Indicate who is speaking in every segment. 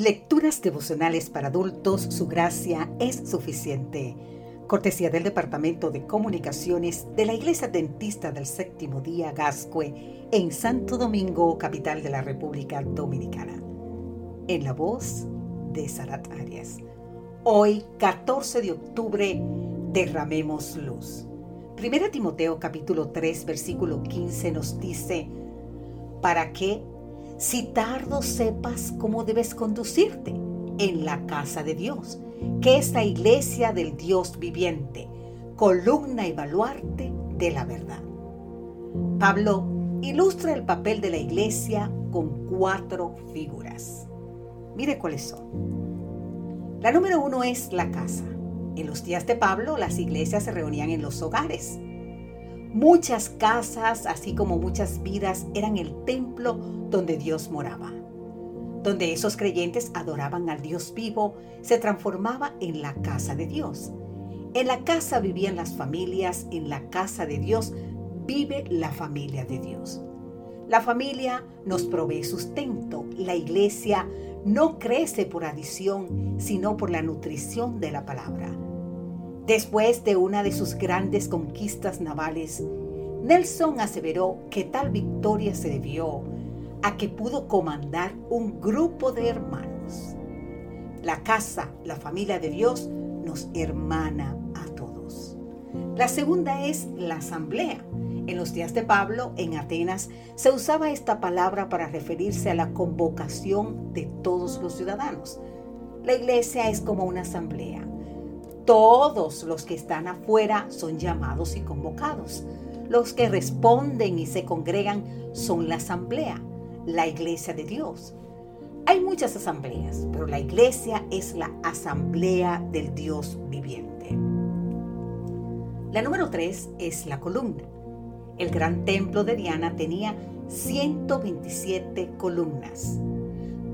Speaker 1: Lecturas devocionales para adultos, su gracia es suficiente. Cortesía del Departamento de Comunicaciones de la Iglesia Dentista del Séptimo Día Gascue en Santo Domingo, capital de la República Dominicana. En la voz de Sarat Arias. Hoy, 14 de octubre, derramemos luz. Primera Timoteo capítulo 3 versículo 15 nos dice, para que si tardo sepas cómo debes conducirte en la casa de Dios, que es la iglesia del Dios viviente, columna y baluarte de la verdad. Pablo ilustra el papel de la iglesia con cuatro figuras. Mire cuáles son. La número uno es la casa. En los días de Pablo, las iglesias se reunían en los hogares. Muchas casas, así como muchas vidas, eran el templo donde Dios moraba. Donde esos creyentes adoraban al Dios vivo, se transformaba en la casa de Dios. En la casa vivían las familias, en la casa de Dios vive la familia de Dios. La familia nos provee sustento. La iglesia no crece por adición, sino por la nutrición de la palabra. Después de una de sus grandes conquistas navales, Nelson aseveró que tal victoria se debió a que pudo comandar un grupo de hermanos. La casa, la familia de Dios, nos hermana a todos. La segunda es la asamblea. En los días de Pablo, en Atenas, se usaba esta palabra para referirse a la convocación de todos los ciudadanos. La iglesia es como una asamblea todos los que están afuera son llamados y convocados. Los que responden y se congregan son la asamblea, la iglesia de Dios. Hay muchas asambleas, pero la iglesia es la asamblea del Dios viviente. La número tres es la columna. El gran templo de Diana tenía 127 columnas.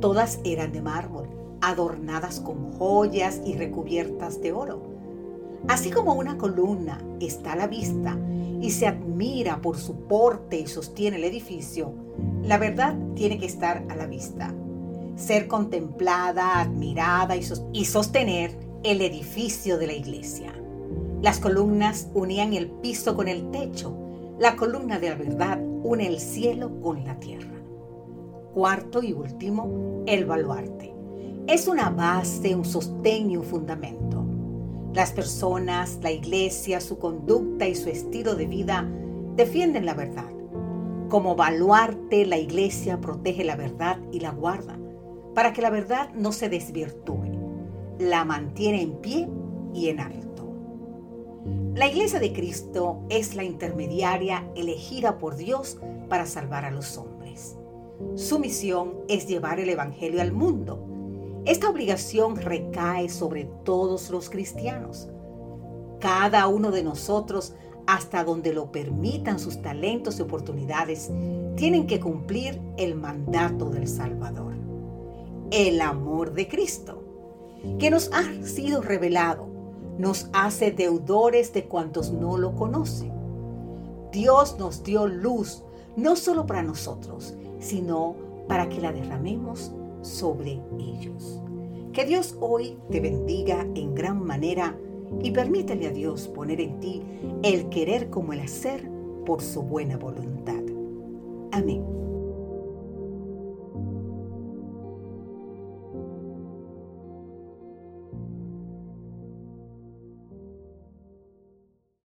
Speaker 1: Todas eran de mármol adornadas con joyas y recubiertas de oro. Así como una columna está a la vista y se admira por su porte y sostiene el edificio, la verdad tiene que estar a la vista, ser contemplada, admirada y, sostener el edificio de la iglesia. Las columnas unían el piso con el techo, la columna de la verdad une el cielo con la tierra. Cuarto y último, el baluarte es una base, un sostén y un fundamento. Las personas, la iglesia, su conducta y su estilo de vida defienden la verdad. Como baluarte, la iglesia protege la verdad y la guarda, para que la verdad no se desvirtúe. La mantiene en pie y en alto. La iglesia de Cristo es la intermediaria elegida por Dios para salvar a los hombres. Su misión es llevar el Evangelio al mundo esta obligación recae sobre todos los cristianos. Cada uno de nosotros, hasta donde lo permitan sus talentos y oportunidades, tienen que cumplir el mandato del Salvador. El amor de Cristo, que nos ha sido revelado, nos hace deudores de cuantos no lo conocen. Dios nos dio luz no solo para nosotros, sino para que la derramemos sobre ellos. Que Dios hoy te bendiga en gran manera y permítele a Dios poner en ti el querer como el hacer por su buena voluntad. Amén.